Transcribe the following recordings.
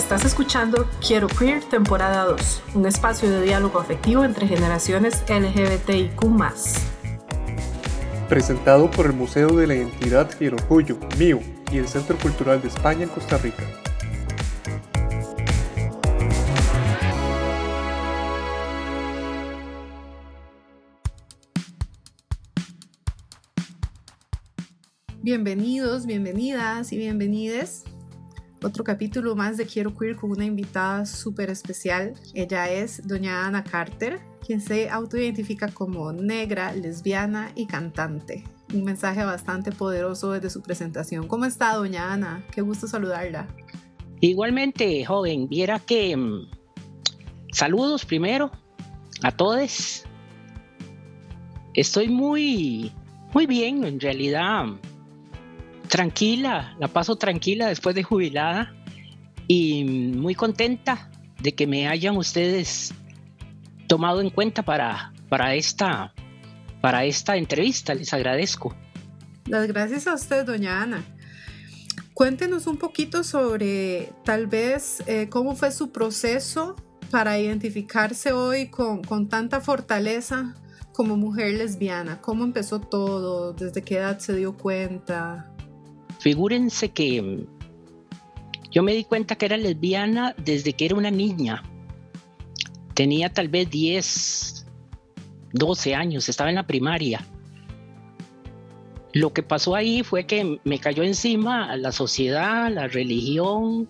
Estás escuchando Quiero Queer temporada 2, un espacio de diálogo afectivo entre generaciones LGBTIQ. Presentado por el Museo de la Identidad y el Orgullo, MIO, y el Centro Cultural de España en Costa Rica. Bienvenidos, bienvenidas y bienvenides. Otro capítulo más de Quiero Queer con una invitada súper especial. Ella es doña Ana Carter, quien se autoidentifica como negra, lesbiana y cantante. Un mensaje bastante poderoso desde su presentación. ¿Cómo está doña Ana? Qué gusto saludarla. Igualmente, joven, viera que... Mm, saludos primero a todos. Estoy muy, muy bien, en realidad tranquila, la paso tranquila después de jubilada y muy contenta de que me hayan ustedes tomado en cuenta para, para, esta, para esta entrevista. Les agradezco. Las gracias a usted, doña Ana. Cuéntenos un poquito sobre tal vez eh, cómo fue su proceso para identificarse hoy con, con tanta fortaleza como mujer lesbiana. ¿Cómo empezó todo? ¿Desde qué edad se dio cuenta? Figúrense que mm, yo me di cuenta que era lesbiana desde que era una niña. Tenía tal vez 10, 12 años, estaba en la primaria. Lo que pasó ahí fue que me cayó encima la sociedad, la religión,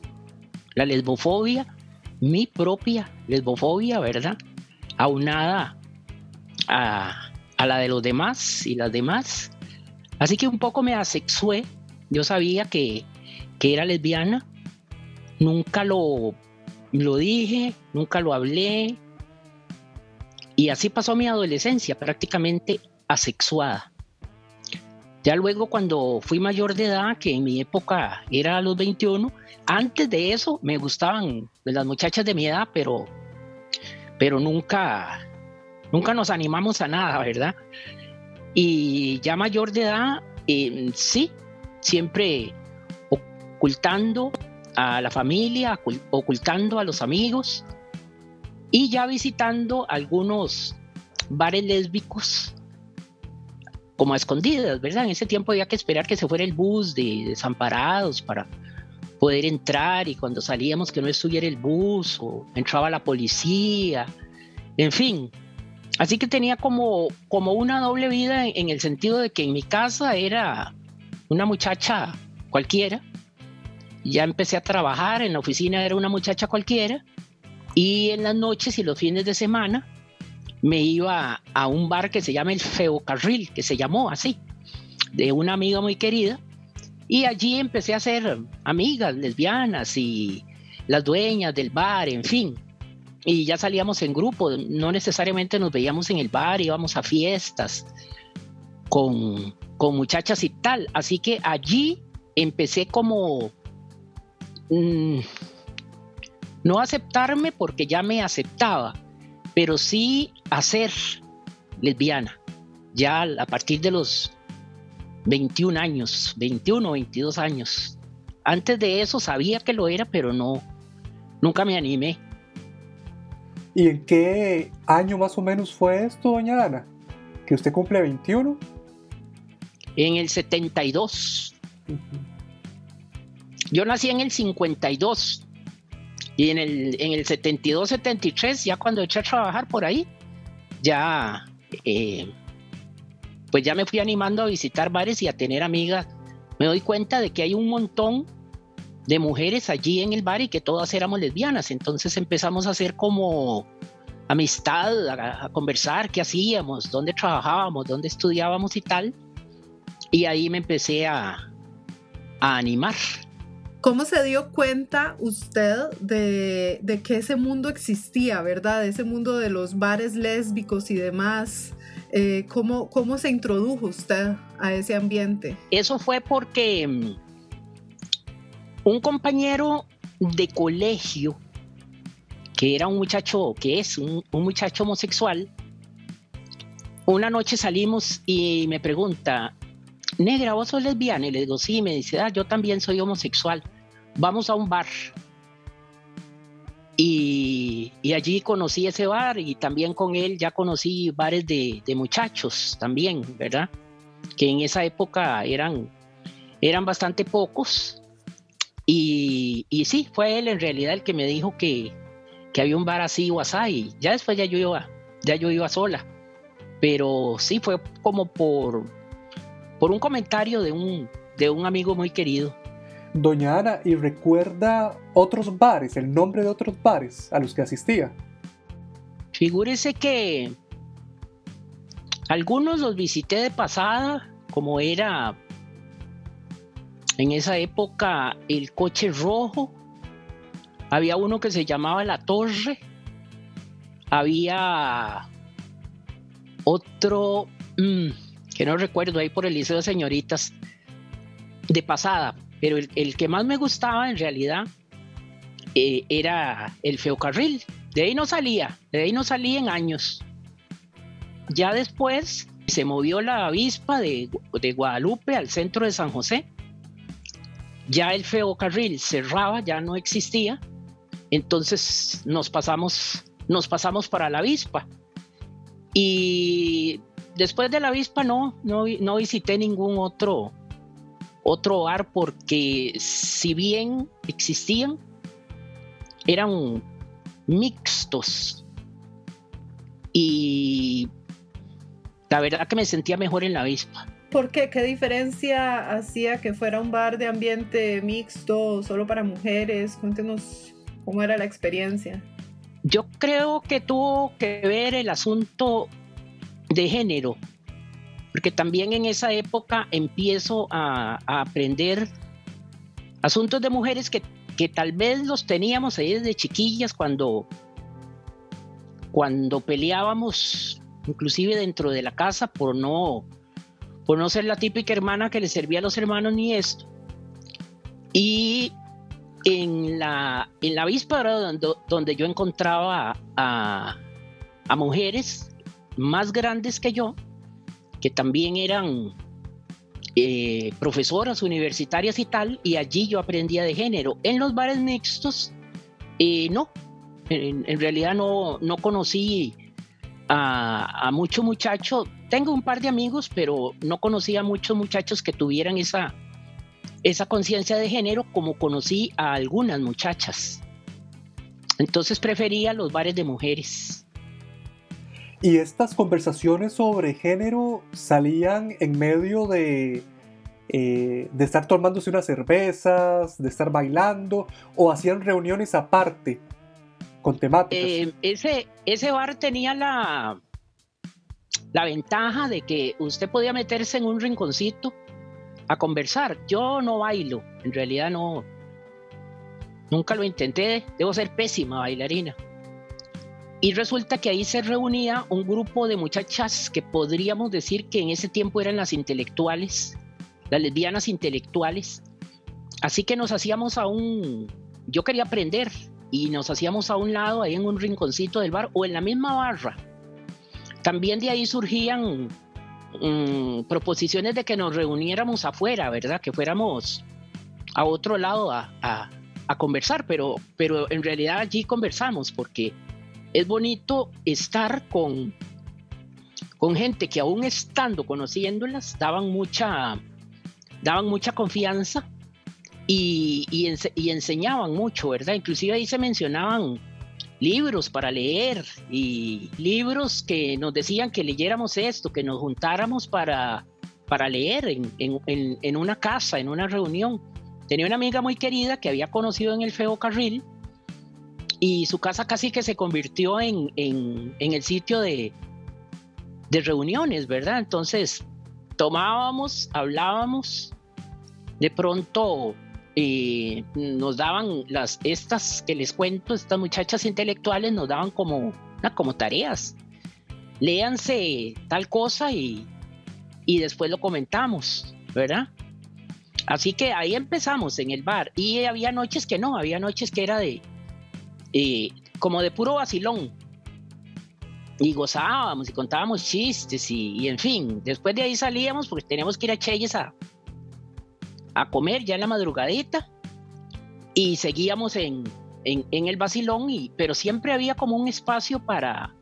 la lesbofobia, mi propia lesbofobia, ¿verdad? Aunada a, a la de los demás y las demás. Así que un poco me asexué yo sabía que, era lesbiana, nunca lo, lo dije, nunca lo hablé. Y así pasó mi adolescencia, prácticamente asexuada. Ya luego cuando fui mayor de edad, que en mi época era a los 21, antes de eso me gustaban las muchachas de mi edad, pero, pero nunca, nunca nos animamos a nada, ¿verdad? Y ya mayor de edad, eh, sí, siempre ocultando a la familia, ocultando a los amigos y ya visitando algunos bares lésbicos como a escondidas, ¿verdad? En ese tiempo había que esperar que se fuera el bus de desamparados para poder entrar y cuando salíamos que no estuviera el bus o entraba la policía, en fin. Así que tenía como, como una doble vida en el sentido de que en mi casa era una muchacha cualquiera. Ya empecé a trabajar en la oficina, era una muchacha cualquiera. Y en las noches y los fines de semana me iba a un bar que se llama el Feocarril, que se llamó así, de una amiga muy querida. Y allí empecé a hacer amigas lesbianas y las dueñas del bar, en fin. Y ya salíamos en grupo, no necesariamente nos veíamos en el bar, íbamos a fiestas con con muchachas y tal. Así que allí empecé como mm, no aceptarme porque ya me aceptaba, pero sí a ser lesbiana. Ya a partir de los 21 años, 21 o 22 años. Antes de eso sabía que lo era, pero no, nunca me animé. ¿Y en qué año más o menos fue esto, doña Ana? ¿Que usted cumple 21? En el 72. Yo nací en el 52 y en el, en el 72, 73, ya cuando eché a trabajar por ahí, ya, eh, pues ya me fui animando a visitar bares y a tener amigas. Me doy cuenta de que hay un montón de mujeres allí en el bar y que todas éramos lesbianas. Entonces empezamos a hacer como amistad, a conversar qué hacíamos, dónde trabajábamos, dónde estudiábamos y tal. Y ahí me empecé a, animar. ¿Cómo se dio cuenta usted de, que ese mundo existía, verdad? Ese mundo de los bares lésbicos y demás. Eh, ¿cómo, ¿Cómo se introdujo usted a ese ambiente? Eso fue porque mm, un compañero de colegio, que era un muchacho, que es un muchacho homosexual, una noche salimos y me pregunta, negra, vos sos lesbiana. Y le digo, sí, me dice, ah, yo también soy homosexual. Vamos a un bar. Y, allí conocí ese bar y también con él ya conocí bares de, muchachos también, ¿verdad? Que en esa época eran, eran bastante pocos. Y, y sí, fue él en realidad el que me dijo que, que había un bar así o así. Ya después ya yo iba, ya yo iba sola. Pero sí fue como por, por un comentario de un, de un amigo muy querido. Doña Ana, ¿y recuerda otros bares, el nombre de otros bares a los que asistía? Figúrese que algunos los visité de pasada, como era en esa época el coche rojo. Había uno que se llamaba La Torre. Había otro mm, que no recuerdo ahí por el Liceo de Señoritas de pasada, pero el, que más me gustaba en realidad eh, era el Feocarril. De ahí no salía, de ahí no salía en años. Ya después se movió la avispa de, de Guadalupe al centro de San José. Ya el Feocarril cerraba, ya no existía. Entonces nos pasamos, nos pasamos para la avispa. Y después de la avispa no, no, no visité ningún otro, otro bar porque si bien existían, eran mixtos. Y la verdad que me sentía mejor en la avispa. ¿Por qué? ¿Qué diferencia hacía que fuera un bar de ambiente mixto, solo para mujeres? Cuéntenos cómo era la experiencia. Yo creo que tuvo que ver el asunto de género porque también en esa época empiezo a, aprender asuntos de mujeres que, tal vez los teníamos ahí desde chiquillas cuando, cuando peleábamos, inclusive dentro de la casa, por no, por no ser la típica hermana que le servía a los hermanos ni esto. Y en la, en la víspera donde, donde yo encontraba a, a mujeres más grandes que yo, que también eran eh, profesoras universitarias y tal, y allí yo aprendía de género. En los bares mixtos, eh, no, en, realidad no, no conocí a, a muchos muchachos. Tengo un par de amigos, pero no conocí a muchos muchachos que tuvieran esa, esa conciencia de género como conocí a algunas muchachas. Entonces prefería los bares de mujeres. Y estas conversaciones sobre género salían en medio de, eh, de estar tomándose unas cervezas, de estar bailando, o hacían reuniones aparte con temáticas. Eh, ese, ese bar tenía la, la ventaja de que usted podía meterse en un rinconcito a conversar. Yo no bailo, en realidad no. Nunca lo intenté, debo ser pésima bailarina. Y resulta que ahí se reunía un grupo de muchachas que podríamos decir que en ese tiempo eran las intelectuales, las lesbianas intelectuales. Así que nos hacíamos a un, yo quería aprender y nos hacíamos a un lado ahí en un rinconcito del bar o en la misma barra. También de ahí surgían mm, proposiciones de que nos reuniéramos afuera, ¿verdad? Que fuéramos a otro lado a, a conversar, pero, pero en realidad allí conversamos porque es bonito estar con, con gente que aún estando conociéndolas daban mucha, daban mucha confianza y, y, enseñaban mucho, ¿verdad? Inclusive ahí se mencionaban libros para leer y libros que nos decían que leyéramos esto, que nos juntáramos para, para leer en, en, en, una casa, en una reunión. Tenía una amiga muy querida que había conocido en el Feo Carril y su casa casi que se convirtió en, el sitio de, reuniones, ¿verdad? Entonces tomábamos, hablábamos, de pronto eh, nos daban las, estas que les cuento, estas muchachas intelectuales nos daban como, como tareas. Léanse tal cosa y, y después lo comentamos, ¿verdad? Así que ahí empezamos en el bar y había noches que no, había noches que era de, como de puro vacilón. Y gozábamos y contábamos chistes y, en fin, después de ahí salíamos porque teníamos que ir a Cheyes a, a comer ya en la madrugadita y seguíamos en, en, en el vacilón, y, pero siempre había como un espacio para,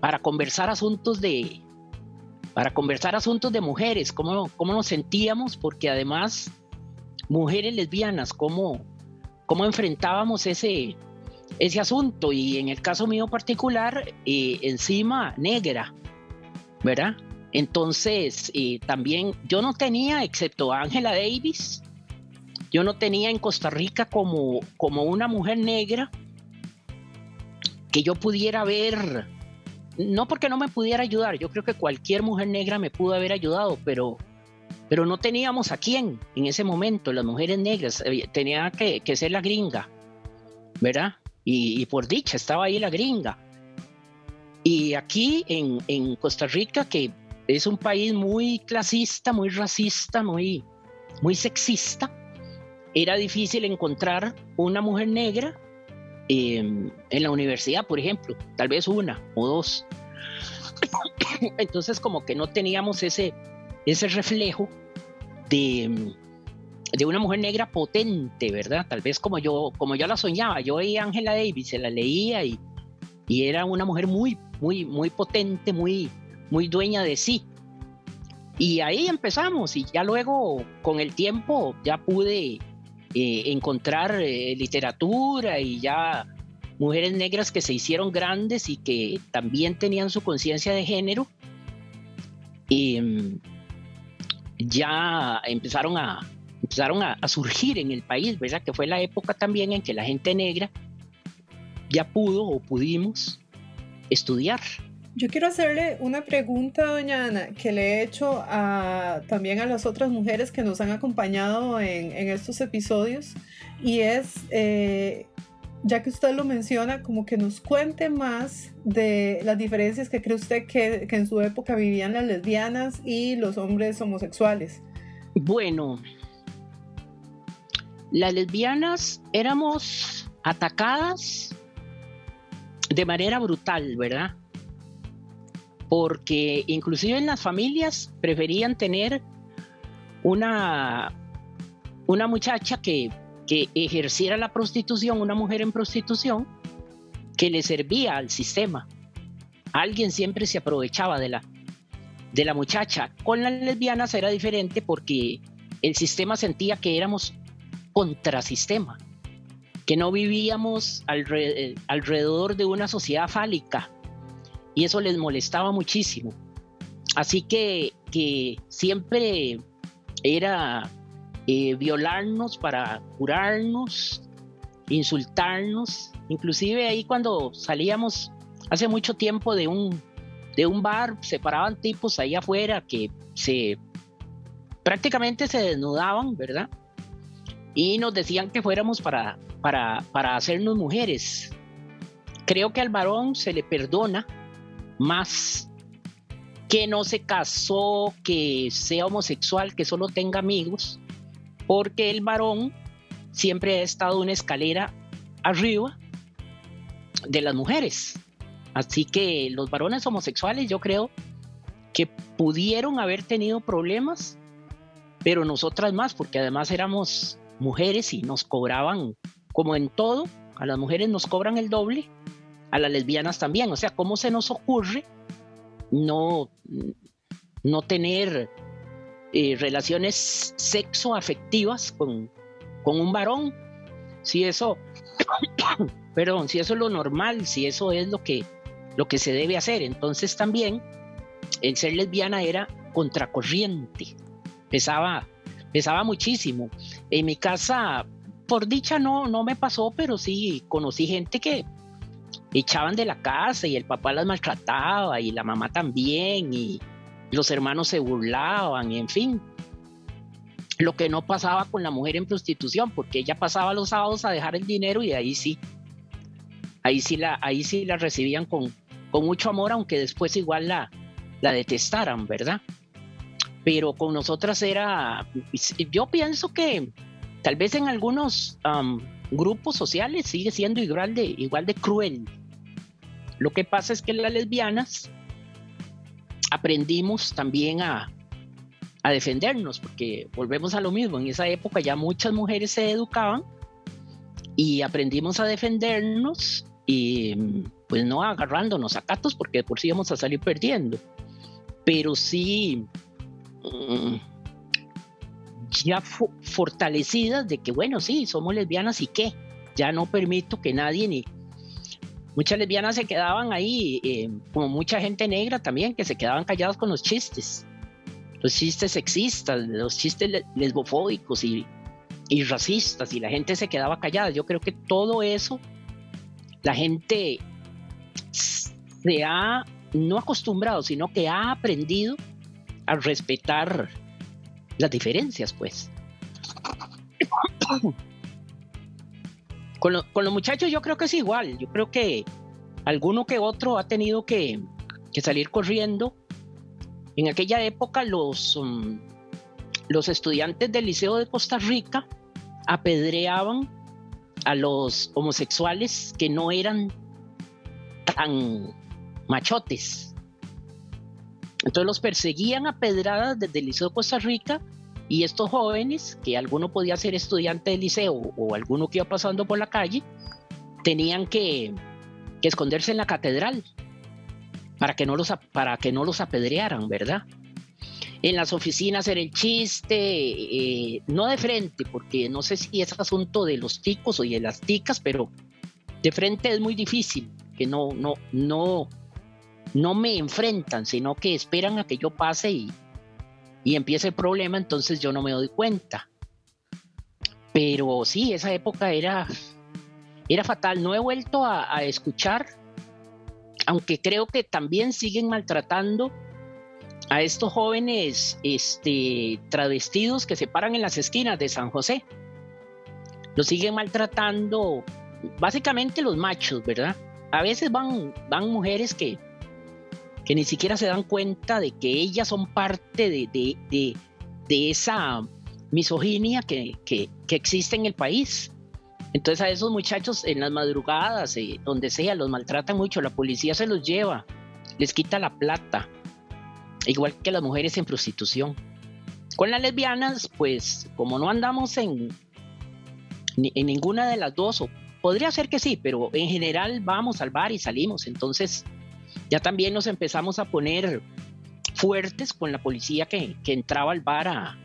para conversar asuntos de, para conversar asuntos de mujeres, cómo, cómo nos sentíamos, porque además mujeres lesbianas, cómo, cómo enfrentábamos ese, ese asunto. Y en el caso mío particular, eh, encima negra, ¿verdad? Entonces, eh, también yo no tenía, excepto Ángela Davis, yo no tenía en Costa Rica como, como una mujer negra que yo pudiera ver, no porque no me pudiera ayudar, yo creo que cualquier mujer negra me pudo haber ayudado, pero, pero no teníamos a quién en ese momento, las mujeres negras, eh, tenía que, que ser la gringa, ¿verdad? Y, por dicha, estaba ahí la gringa. Y aquí en, en Costa Rica, que es un país muy clasista, muy racista, muy, muy sexista, era difícil encontrar una mujer negra em, en la universidad, por ejemplo, tal vez una o dos. Entonces como que no teníamos ese, ese reflejo de, de una mujer negra potente, ¿verdad? Tal vez como yo, como yo la soñaba. Yo veía a Angela Davis, se la leía y, y era una mujer muy, muy, muy potente, muy, muy dueña de sí. Y ahí empezamos y ya luego con el tiempo ya pude eh, encontrar eh, literatura y ya mujeres negras que se hicieron grandes y que también tenían su conciencia de género. Y mm, ya empezaron a, empezaron a, a, surgir en el país, ¿verdad? Que fue la época también en que la gente negra ya pudo o pudimos estudiar. Yo quiero hacerle una pregunta, doña Ana, que le he hecho a, también a las otras mujeres que nos han acompañado en, en estos episodios, y es, eh, ya que usted lo menciona, como que nos cuente más de las diferencias que cree usted que, que en su época vivían las lesbianas y los hombres homosexuales. Bueno, las lesbianas éramos atacadas de manera brutal, ¿verdad? porque inclusive en las familias preferían tener una, una muchacha que, que ejerciera la prostitución, una mujer en prostitución, que le servía al sistema. Alguien siempre se aprovechaba de la, de la muchacha. Con las lesbianas era diferente porque el sistema sentía que éramos contrasistema, que no vivíamos alrededor de una sociedad fálica, y eso les molestaba muchísimo. Así que, que siempre era eh, violarnos para curarnos, insultarnos. Inclusive ahí cuando salíamos hace mucho tiempo de un, de un bar, se paraban tipos ahí afuera que se prácticamente se desnudaban, ¿verdad? Y nos decían que fuéramos para, para, para hacernos mujeres. Creo que al varón se le perdona más que no se casó, que sea homosexual, que solo tenga amigos, porque el varón siempre ha estado una escalera arriba de las mujeres. Así que los varones homosexuales yo creo que pudieron haber tenido problemas, pero nosotras más, porque además éramos mujeres y nos cobraban, como en todo, a las mujeres nos cobran el doble a las lesbianas también. O sea, ¿cómo se nos ocurre no, no tener eh, relaciones sexoafectivas con, con un varón? Si eso, perdón, eso es lo normal, si eso es lo que, lo que se debe hacer. Entonces también el ser lesbiana era contracorriente, pesaba, pesaba muchísimo. En mi casa, por dicha no, no me pasó, pero sí conocí gente que echaban de la casa y el papá las maltrataba y la mamá también y los hermanos se burlaban y en fin. Lo que no pasaba con la mujer en prostitución, porque ella pasaba los sábados a dejar el dinero y ahí sí, ahí sí la, ahí sí la recibían con, con mucho amor, aunque después igual la, la detestaran, ¿verdad? Pero con nosotras era, yo pienso que tal vez en algunos grupos sociales sigue siendo igual de, igual de cruel, lo que pasa es que las lesbianas aprendimos también a, defendernos, porque volvemos a lo mismo, en esa época ya muchas mujeres se educaban y aprendimos a defendernos y pues no agarrándonos a catos porque por sí íbamos a salir perdiendo, pero sí mm, ya fortalecidas de que bueno, sí, somos lesbianas y qué, ya no permito que nadie ni... Muchas lesbianas se quedaban ahí, eh, como mucha gente negra también, que se quedaban calladas con los chistes, los chistes sexistas, los chistes lesbofóbicos y y racistas y la gente se quedaba callada. Yo creo que todo eso, la gente se ha no acostumbrado, sino que ha aprendido a respetar las diferencias, pues. Con, los muchachos yo creo que es igual, yo creo que alguno que otro ha tenido que, salir corriendo. En aquella época los, um, los estudiantes del Liceo de Costa Rica apedreaban a los homosexuales que no eran tan machotes. Entonces los perseguían a pedradas desde el Liceo de Costa Rica y estos jóvenes, que alguno podía ser estudiante del liceo o alguno que iba pasando por la calle, tenían que, esconderse en la catedral para que no los, para que no los apedrearan, ¿verdad? en las oficinas era el chiste, eh, no de frente, porque no sé si es asunto de los ticos o de las ticas, pero de frente es muy difícil, que no, no, no, no me enfrentan, sino que esperan a que yo pase y, y empiece el problema, entonces yo no me doy cuenta. Pero sí, esa época era, era fatal. No he vuelto a, escuchar, aunque creo que también siguen maltratando a estos jóvenes este, travestidos que se paran en las esquinas de San José. Los siguen maltratando, básicamente los machos, ¿verdad? A veces van, van mujeres que, que ni siquiera se dan cuenta de que ellas son parte de, de, de, esa misoginia que, que, que, existe en el país. Entonces a esos muchachos en las madrugadas, eh, donde sea, los maltratan mucho, la policía se los lleva, les quita la plata, igual que las mujeres en prostitución. Con las lesbianas, pues como no andamos en, en ninguna de las dos, o podría ser que sí, pero en general vamos al bar y salimos, entonces ya también nos empezamos a poner fuertes con la policía que, que entraba al bar a,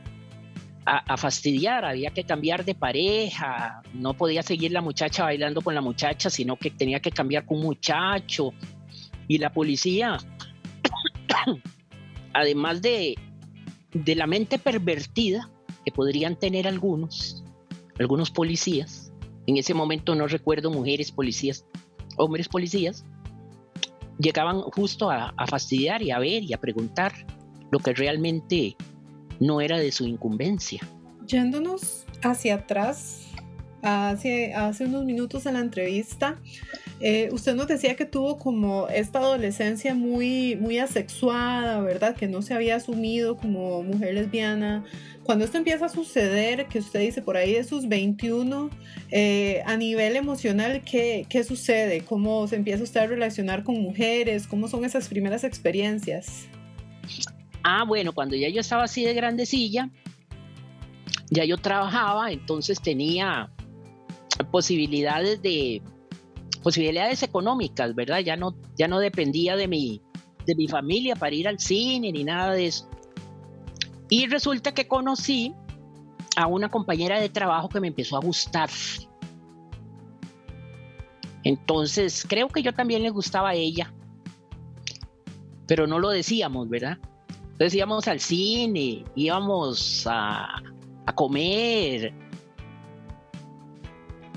a, fastidiar, había que cambiar de pareja, no podía seguir la muchacha bailando con la muchacha, sino que tenía que cambiar con un muchacho. Y la policía además de, de la mente pervertida que podrían tener algunos, algunos policías, en ese momento no recuerdo mujeres policías, hombres policías, llegaban justo a, fastidiar y a ver y a preguntar lo que realmente no era de su incumbencia. Yéndonos hacia atrás, hace, hace unos minutos en la entrevista, eh, usted nos decía que tuvo como esta adolescencia muy, muy asexuada, ¿verdad? Que no se había asumido como mujer lesbiana. Cuando esto empieza a suceder, que usted dice por ahí de sus 21, eh, a nivel emocional, ¿qué, ¿qué sucede? ¿Cómo se empieza usted a relacionar con mujeres? ¿Cómo son esas primeras experiencias? Ah, bueno, cuando ya yo estaba así de grandecilla, ya yo trabajaba, entonces tenía posibilidades de, posibilidades económicas, ¿verdad? Ya no, ya no dependía de mi, de mi familia para ir al cine ni nada de eso. Y resulta que conocí a una compañera de trabajo que me empezó a gustar. Entonces, creo que yo también le gustaba a ella, pero no lo decíamos, ¿verdad? Entonces íbamos al cine, íbamos a, a comer,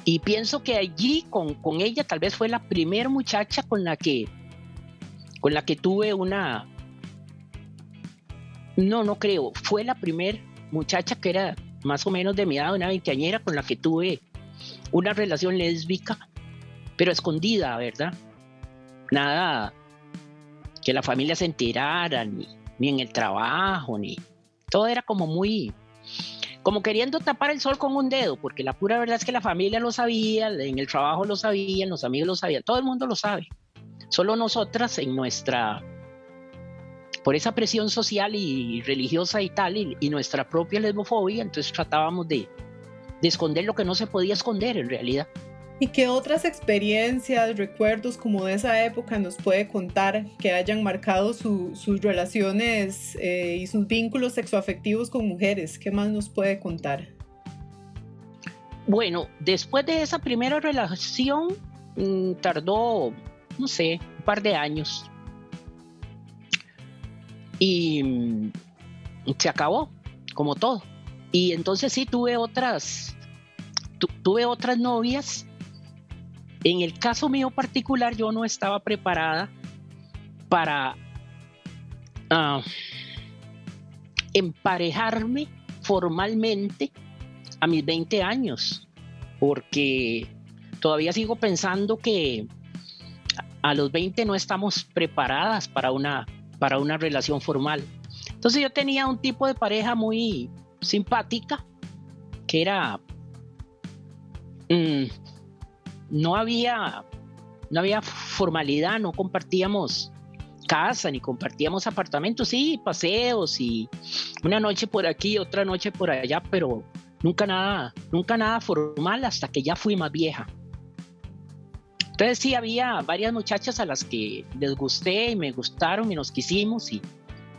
y pienso que allí con, con ella tal vez fue la primera muchacha con la que con la que tuve una no, no creo, fue la primera muchacha que era más o menos de mi edad, una veinteañera con la que tuve una relación lésbica, pero escondida, ¿verdad? Nada que la familia se enterara, ni, ni en el trabajo, ni todo era como muy, como queriendo tapar el sol con un dedo, porque la pura verdad es que la familia lo sabía, en el trabajo lo sabían, los amigos lo sabían, todo el mundo lo sabe. Solo nosotras en nuestra, por esa presión social y religiosa y tal, y, nuestra propia lesbofobia, entonces tratábamos de, de esconder lo que no se podía esconder en realidad. ¿Y qué otras experiencias, recuerdos como de esa época nos puede contar que hayan marcado sus relaciones eh, y sus vínculos sexoafectivos con mujeres? ¿Qué más nos puede contar? Bueno, después de esa primera relación, mm, tardó, no sé, un par de años. Y mm, se acabó, como todo. Y entonces sí tuve otras, tuve otras novias en el caso mío particular, yo no estaba preparada para ah, emparejarme formalmente a mis 20 años, porque todavía sigo pensando que a los 20 no estamos preparadas para una, para una relación formal. Entonces yo tenía un tipo de pareja muy simpática, que era mm, no había, no había formalidad, no compartíamos casa ni compartíamos apartamentos, sí, paseos y una noche por aquí, otra noche por allá, pero nunca nada, nunca nada formal hasta que ya fui más vieja. Entonces sí había varias muchachas a las que les gusté y me gustaron y nos quisimos y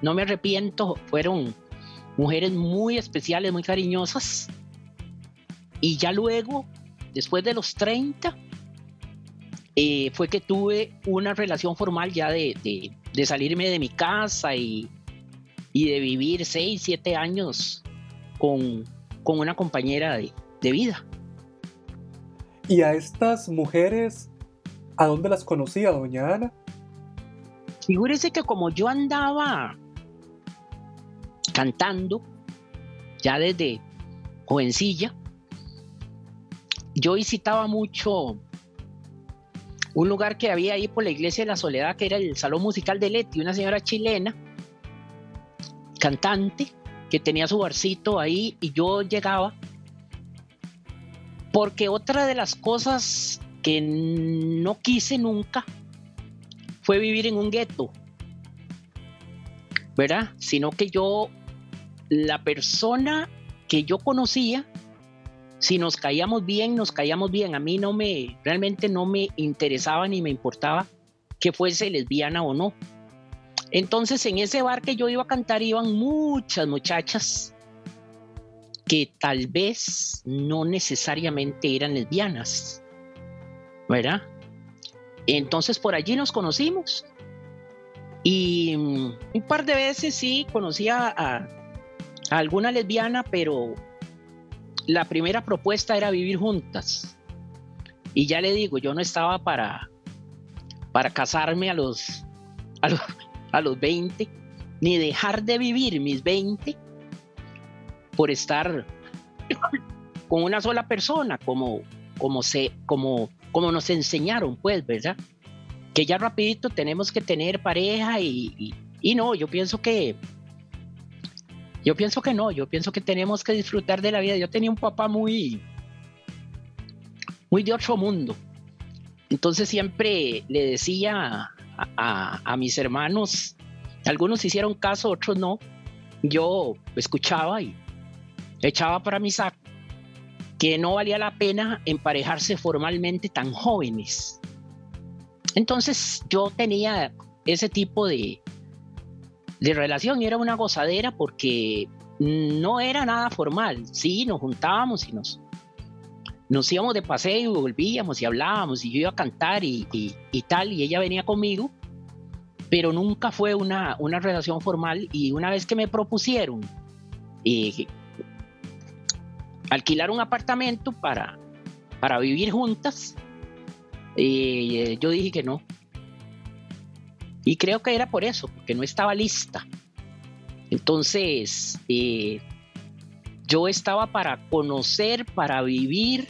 no me arrepiento, fueron mujeres muy especiales, muy cariñosas. Y ya luego después de los 30, eh, fue que tuve una relación formal ya de, salirme de mi casa y, de vivir 6, 7 años con, una compañera de, vida. ¿Y a estas mujeres, a dónde las conocía, doña Ana? Figúrese que como yo andaba cantando, ya desde jovencilla, yo visitaba mucho un lugar que había ahí por la iglesia de la Soledad, que era el Salón Musical de Leti, una señora chilena, cantante, que tenía su barcito ahí y yo llegaba. Porque otra de las cosas que no quise nunca fue vivir en un gueto, ¿verdad? Sino que yo, la persona que yo conocía, si nos caíamos bien, nos caíamos bien. A mí no me, realmente no me interesaba ni me importaba que fuese lesbiana o no. Entonces en ese bar que yo iba a cantar iban muchas muchachas que tal vez no necesariamente eran lesbianas, ¿verdad? Entonces por allí nos conocimos y mm, un par de veces sí conocía a, a alguna lesbiana, pero la primera propuesta era vivir juntas. Y ya le digo, yo no estaba para, para casarme a los, a los, 20, ni dejar de vivir mis 20 por estar con una sola persona, como, como, se, como, como nos enseñaron, pues, ¿verdad? Que ya rapidito tenemos que tener pareja y, y no, yo pienso que yo pienso que no, yo pienso que tenemos que disfrutar de la vida. Yo tenía un papá muy, muy de otro mundo. Entonces siempre le decía a, mis hermanos, algunos hicieron caso, otros no. Yo escuchaba y echaba para mi saco que no valía la pena emparejarse formalmente tan jóvenes. Entonces yo tenía ese tipo de, de relación y era una gozadera porque no era nada formal. Sí, nos juntábamos y nos, nos íbamos de paseo y volvíamos y hablábamos y yo iba a cantar y, tal y ella venía conmigo, pero nunca fue una, una relación formal y una vez que me propusieron eh, alquilar un apartamento para, para vivir juntas, eh, yo dije que no, y creo que era por eso, porque no estaba lista. Entonces, eh, yo estaba para conocer, para vivir,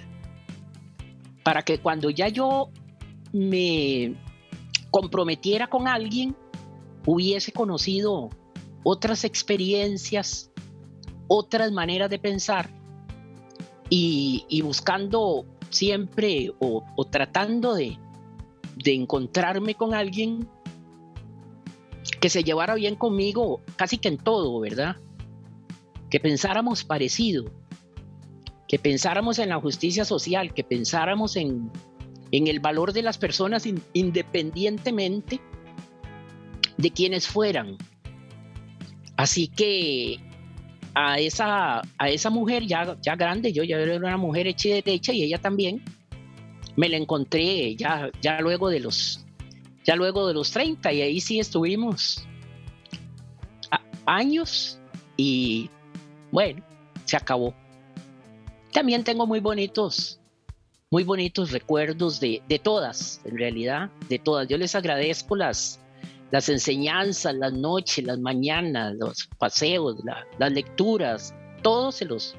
para que cuando ya yo me comprometiera con alguien, hubiese conocido otras experiencias, otras maneras de pensar y, buscando siempre o, tratando de, de encontrarme con alguien que se llevara bien conmigo casi que en todo, ¿verdad? Que pensáramos parecido. que pensáramos en la justicia social, que pensáramos en, en el valor de las personas independientemente de quienes fueran. Así que a esa, a esa mujer ya, ya grande, yo ya era una mujer hecha y derecha y ella también, me la encontré ya, ya luego de los ya luego de los 30 y ahí sí estuvimos años y bueno, se acabó. También tengo muy bonitos, muy bonitos recuerdos de, de todas, en realidad, de todas. Yo les agradezco las, las enseñanzas, las noches, las mañanas, los paseos, las lecturas, todos se los,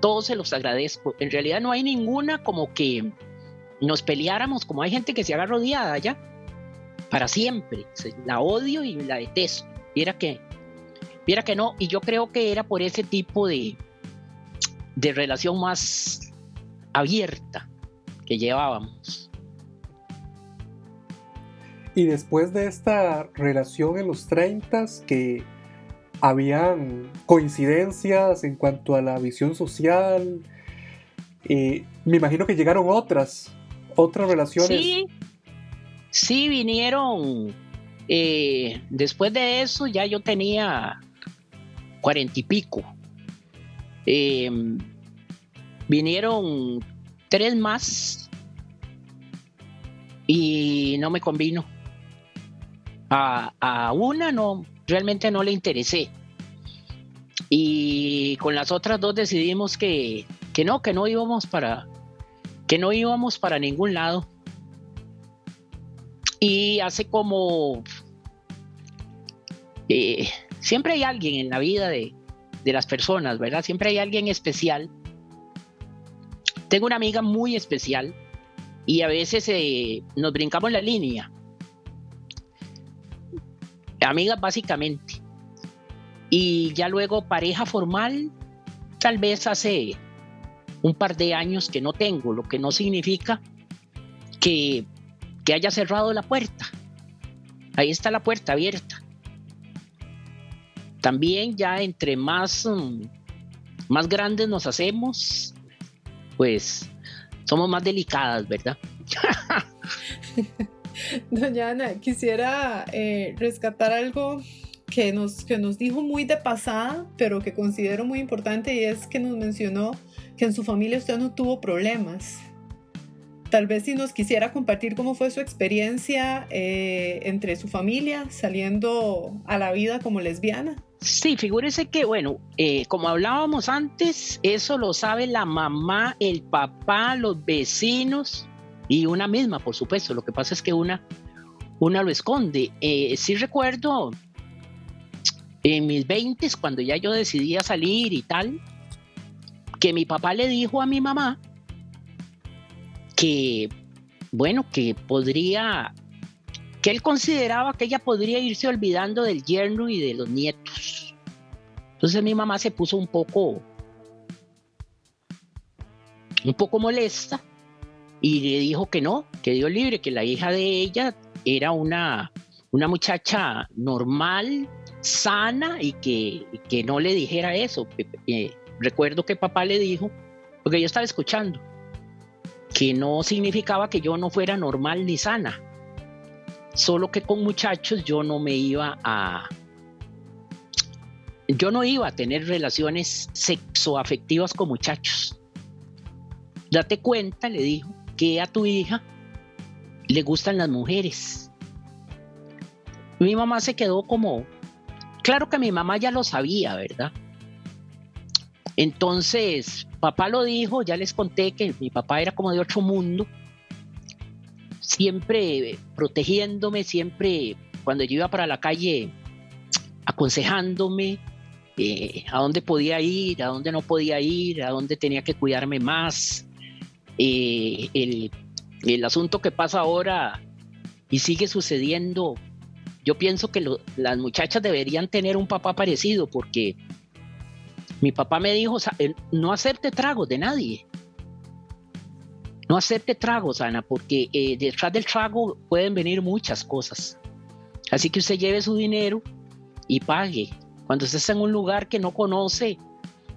todos se los agradezco. En realidad no hay ninguna como que nos peleáramos, como hay gente que se haga rodeada ya, para siempre. La odio y la detesto. Viera que, viera que no, y yo creo que era por ese tipo de, de relación más abierta que llevábamos. Y después de esta relación en los 30 que habían coincidencias en cuanto a la visión social, eh, me imagino que llegaron otras, otras relaciones. Sí, sí vinieron. Eh, después de eso ya yo tenía cuarenta y pico. Em, vinieron tres más y no me convino. A, una no, realmente no le interesé. Y con las otras dos decidimos que, que no, que no íbamos para, que no íbamos para ningún lado. Y hace como eh, siempre hay alguien en la vida de, de, las personas, ¿verdad? Siempre hay alguien especial. Tengo una amiga muy especial y a veces eh, nos brincamos la línea amigas básicamente. Y ya luego pareja formal, tal vez hace un par de años que no tengo, lo que no significa que, que haya cerrado la puerta. Ahí está la puerta abierta. También ya entre más, mm, más grandes nos hacemos, pues somos más delicadas, ¿verdad? Doña Ana, quisiera eh, rescatar algo que nos, que nos dijo muy de pasada, pero que considero muy importante y es que nos mencionó que en su familia usted no tuvo problemas. Tal vez si nos quisiera compartir cómo fue su experiencia eh, entre su familia saliendo a la vida como lesbiana. Sí, figúrese que, bueno, eh, como hablábamos antes, eso lo sabe la mamá, el papá, los vecinos, y una misma, por supuesto. Lo que pasa es que una, una lo esconde. Eh, sí recuerdo en mis 20 cuando ya yo decidía salir y tal, que mi papá le dijo a mi mamá que, bueno, que podría, que él consideraba que ella podría irse olvidando del yerno y de los nietos. Entonces mi mamá se puso un poco, un poco molesta y le dijo que no, que dio libre, que la hija de ella era una, una muchacha normal, sana y que, que no le dijera eso. Eh, recuerdo que papá le dijo, porque yo estaba escuchando, que no significaba que yo no fuera normal ni sana, solo que con muchachos yo no me iba a... Yo no iba a tener relaciones sexoafectivas con muchachos. Date cuenta, le dijo, que a tu hija le gustan las mujeres. Mi mamá se quedó como, claro que mi mamá ya lo sabía, ¿verdad? Entonces, papá lo dijo, ya les conté que mi papá era como de otro mundo, siempre protegiéndome, siempre cuando yo iba para la calle aconsejándome eh, a dónde podía ir, a dónde no podía ir, a dónde tenía que cuidarme más, el, asunto que pasa ahora y sigue sucediendo, yo pienso que las muchachas deberían tener un papá parecido porque mi papá me dijo, no acepte tragos de nadie. No acepte tragos, Ana, porque eh, detrás del trago pueden venir muchas cosas. Así que usted lleve su dinero y pague. Cuando usted está en un lugar que no conoce,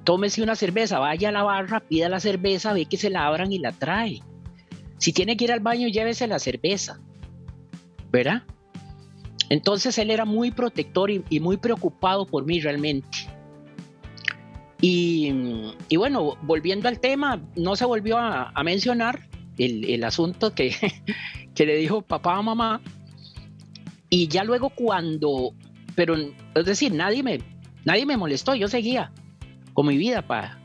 tómese una cerveza, vaya a la barra, pida la cerveza, ve que se la abran y la trae. Si tiene que ir al baño, llévese la cerveza. ¿Verdad? Entonces él era muy protector y, muy preocupado por mí realmente. Y, bueno, volviendo al tema, no se volvió a, mencionar el, asunto que, que le dijo papá a mamá. Y ya luego cuando, pero es decir, nadie me, nadie me molestó, yo seguía con mi vida. Pa.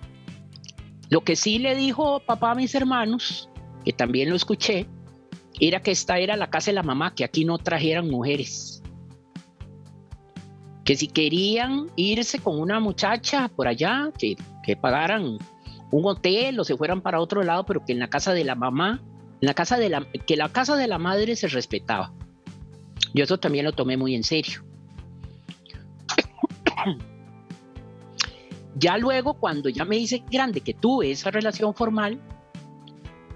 Lo que sí le dijo papá a mis hermanos, que también lo escuché, era que esta era la casa de la mamá, que aquí no trajeran mujeres. Que si querían irse con una muchacha por allá, que, que pagaran un hotel o se fueran para otro lado, pero que en la casa de la mamá, en la casa de la, que la casa de la madre se respetaba. Yo eso también lo tomé muy en serio. Ya luego, cuando ya me hice grande que tuve esa relación formal,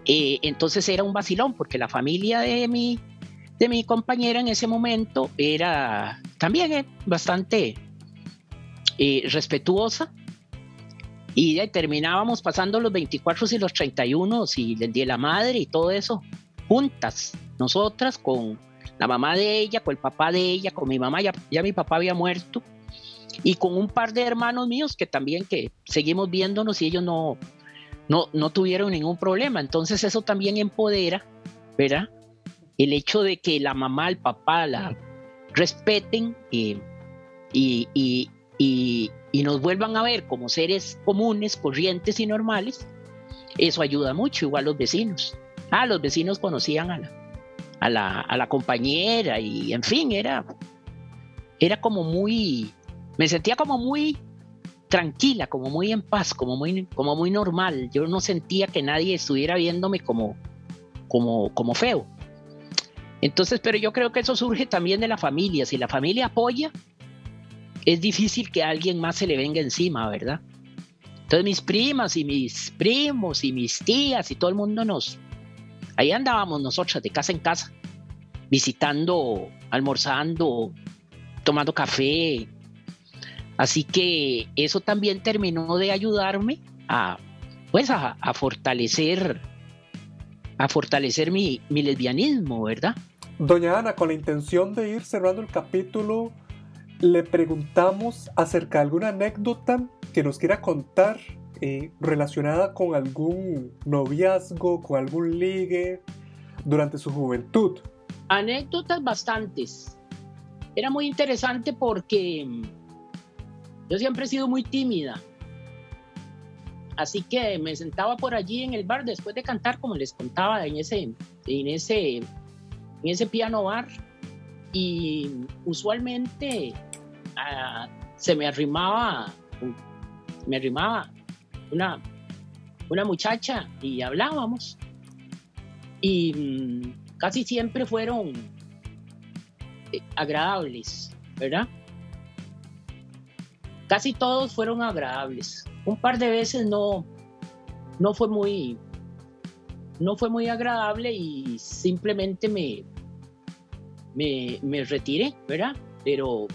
eh, entonces era un vacilón, porque la familia de mi, de mi compañera en ese momento era también eh, bastante eh, respetuosa. Y terminábamos pasando los 24 y los 31 y el Día de la Madre y todo eso juntas, nosotras con la mamá de ella, con el papá de ella, con mi mamá, ya, ya mi papá había muerto, y con un par de hermanos míos que también que seguimos viéndonos y ellos no, no, no tuvieron ningún problema. Entonces eso también empodera, ¿verdad? El hecho de que la mamá, el papá la respeten y, y, y, y nos vuelvan a ver como seres comunes, corrientes y normales, eso ayuda mucho, igual los vecinos. Ah, los vecinos conocían a la, a la, a la compañera y en fin, era, era como muy, me sentía como muy tranquila, como muy en paz, como muy, como muy normal. Yo no sentía que nadie estuviera viéndome como, como, como feo. Entonces, pero yo creo que eso surge también de la familia. Si la familia apoya, es difícil que alguien más se le venga encima, ¿verdad? Entonces mis primas y mis primos y mis tías y todo el mundo nos, Ahí andábamos nosotros de casa en casa, visitando, almorzando, tomando café. Así que eso también terminó de ayudarme a, pues a, fortalecer, a fortalecer mi, mi lesbianismo, ¿verdad? Doña Ana, con la intención de ir cerrando el capítulo, le preguntamos acerca de alguna anécdota que nos quiera contar eh, relacionada con algún noviazgo, con algún ligue durante su juventud. Anécdotas bastantes. Era muy interesante porque yo siempre he sido muy tímida. Así que me sentaba por allí en el bar después de cantar, como les contaba, en ese, en ese, en ese piano bar. Y usualmente ah, se me arrimaba, me arrimaba una, una muchacha y hablábamos. Y mm, casi siempre fueron eh, agradables, ¿verdad? Casi todos fueron agradables. Un par de veces no, no fue muy, no fue muy agradable y simplemente me, me, me retiré, ¿verdad? Pero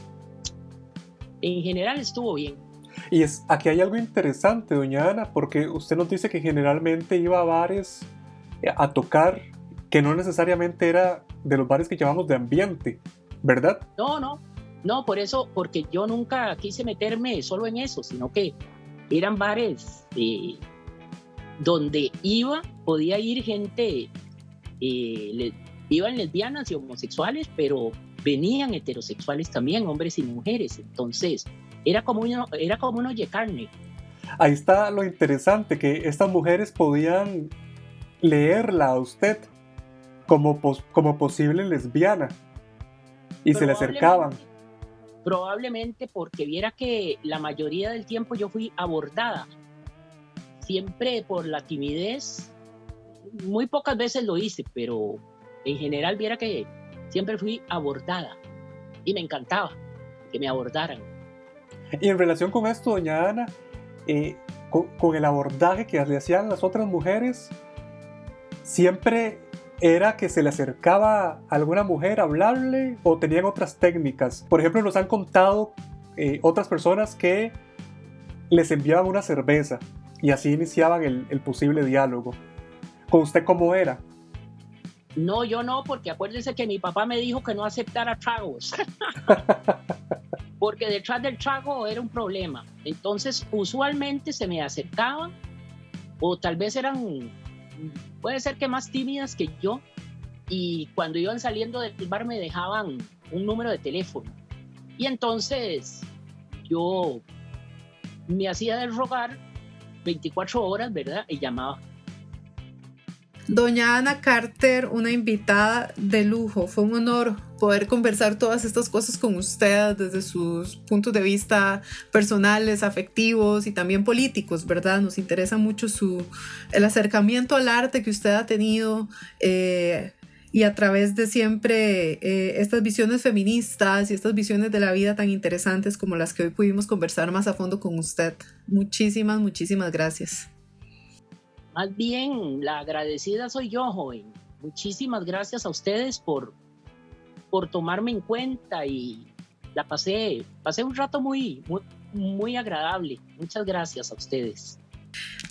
en general estuvo bien. Y es, aquí hay algo interesante, doña Ana, porque usted nos dice que generalmente iba a bares eh, a tocar que no necesariamente era de los bares que llamamos de ambiente, ¿verdad? No, no, no, por eso, porque yo nunca quise meterme solo en eso, sino que eran bares eh, donde iba, podía ir gente, eh, iban lesbianas y homosexuales, pero venían heterosexuales también, hombres y mujeres. Entonces, era como uno, era como uno oye carne. Ahí está lo interesante, que estas mujeres podían leerla a usted como, como posible lesbiana y se le acercaban. Probablemente porque viera que la mayoría del tiempo yo fui abordada, siempre por la timidez, muy pocas veces lo hice, pero en general viera que siempre fui abordada y me encantaba que me abordaran. Y en relación con esto, doña Ana, eh, con, el abordaje que le hacían las otras mujeres, siempre era que se le acercaba a alguna mujer a hablarle o tenían otras técnicas. Por ejemplo, nos han contado eh, otras personas que les enviaban una cerveza y así iniciaban el, el posible diálogo. ¿Con usted cómo era? No, yo no, porque acuérdense que mi papá me dijo que no aceptara tragos. porque detrás del trago era un problema. Entonces, usualmente se me acercaban, o tal vez eran, puede ser que más tímidas que yo, y cuando iban saliendo del bar me dejaban un número de teléfono. Y entonces yo me hacía de rogar 24 horas, ¿verdad? Y llamaba. Doña Ana Carter, una invitada de lujo. Fue un honor poder conversar todas estas cosas con usted desde sus puntos de vista personales, afectivos y también políticos, ¿verdad? Nos interesa mucho su, el acercamiento al arte que usted ha tenido. Eh, y a través de siempre eh, estas visiones feministas y estas visiones de la vida tan interesantes como las que hoy pudimos conversar más a fondo con usted. Muchísimas, muchísimas gracias. Más bien, la agradecida soy yo, joven. Muchísimas gracias a ustedes por, por tomarme en cuenta y la pasé, pasé un rato muy, muy, muy agradable. Muchas gracias a ustedes.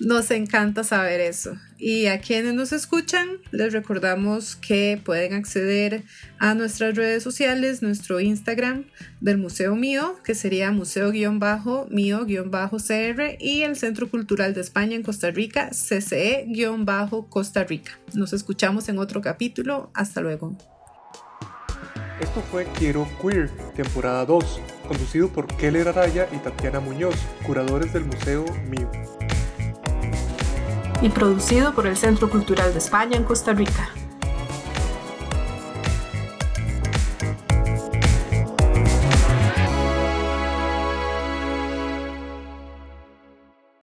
Nos encanta saber eso. Y a quienes nos escuchan, les recordamos que pueden acceder a nuestras redes sociales, nuestro Instagram del Museo Mío, que sería museo-mío-cr y el Centro Cultural de España en Costa Rica, CCE-Costa Rica. Nos escuchamos en otro capítulo. Hasta luego. Esto fue Quiero Queer, temporada 2, conducido por Keller Araya y Tatiana Muñoz, curadores del Museo Mío y producido por el Centro Cultural de España en Costa Rica.